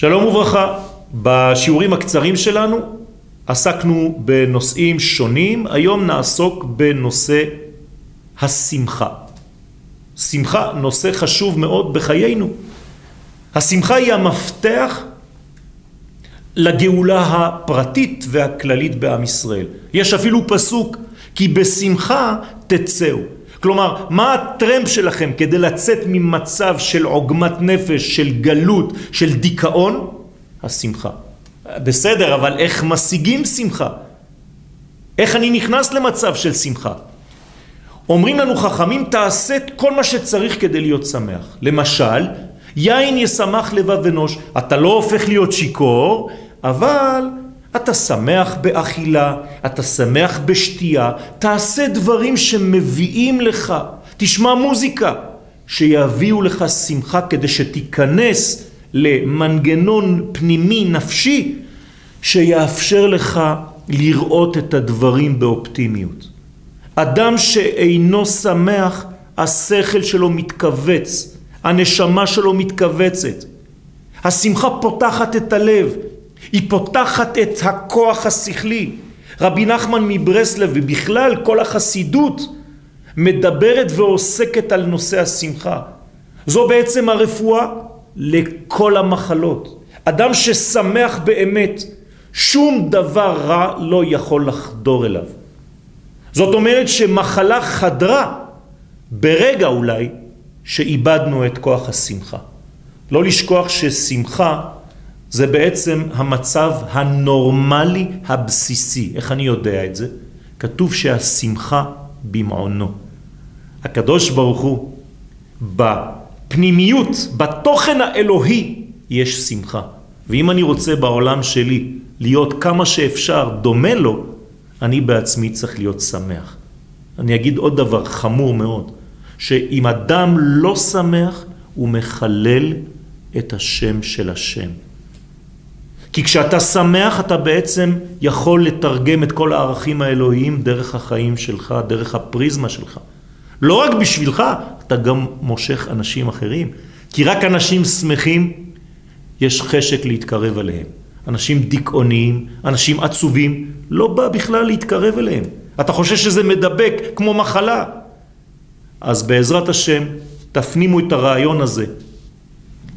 שלום וברכה, בשיעורים הקצרים שלנו עסקנו בנושאים שונים, היום נעסוק בנושא השמחה. שמחה, נושא חשוב מאוד בחיינו. השמחה היא המפתח לגאולה הפרטית והכללית בעם ישראל. יש אפילו פסוק, כי בשמחה תצאו. כלומר, מה הטרמפ שלכם כדי לצאת ממצב של עוגמת נפש, של גלות, של דיכאון? השמחה. בסדר, אבל איך משיגים שמחה? איך אני נכנס למצב של שמחה? אומרים לנו חכמים, תעשה את כל מה שצריך כדי להיות שמח. למשל, יין ישמח לבב אנוש. אתה לא הופך להיות שיקור, אבל אתה שמח באכילה, אתה שמח בשתייה, תעשה דברים שמביאים לך, תשמע מוזיקה, שיביאו לך שמחה כדי שתיכנס למנגנון פנימי נפשי שיאפשר לך לראות את הדברים באופטימיות. אדם שאינו שמח, השכל שלו מתכווץ, הנשמה שלו מתכווצת. השמחה פותחת את הלב, היא פותחת את הכוח השכלי. רבי נחמן מברסלב ובכלל כל החסידות מדברת ועוסקת על נושא השמחה. זו בעצם הרפואה לכל המחלות. אדם ששמח באמת, שום דבר רע לא יכול לחדור אליו. זאת אומרת שמחלה חדרה ברגע אולי שאיבדנו את כוח השמחה. לא לשכוח ששמחה זה בעצם המצב הנורמלי הבסיסי. איך אני יודע את זה? כתוב שהשמחה במעונו. הקדוש ברוך הוא, בפנימיות, בתוכן האלוהי, יש שמחה. ואם אני רוצה בעולם שלי להיות כמה שאפשר דומה לו, אני בעצמי צריך להיות שמח. אני אגיד עוד דבר חמור מאוד, שאם אדם לא שמח, הוא מחלל את השם של השם. כי כשאתה שמח אתה בעצם יכול לתרגם את כל הערכים האלוהיים דרך החיים שלך, דרך הפריזמה שלך. לא רק בשבילך, אתה גם מושך אנשים אחרים. כי רק אנשים שמחים, יש חשק להתקרב אליהם. אנשים דיכאוניים, אנשים עצובים, לא בא בכלל להתקרב אליהם. אתה חושב שזה מדבק כמו מחלה. אז בעזרת השם, תפנימו את הרעיון הזה.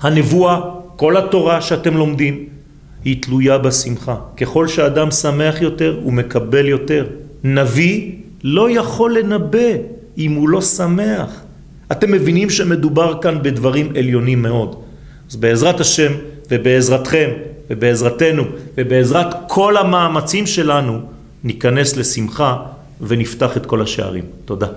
הנבואה, כל התורה שאתם לומדים, היא תלויה בשמחה. ככל שאדם שמח יותר, הוא מקבל יותר. נביא לא יכול לנבא אם הוא לא שמח. אתם מבינים שמדובר כאן בדברים עליונים מאוד. אז בעזרת השם ובעזרתכם ובעזרתנו ובעזרת כל המאמצים שלנו ניכנס לשמחה ונפתח את כל השערים. תודה.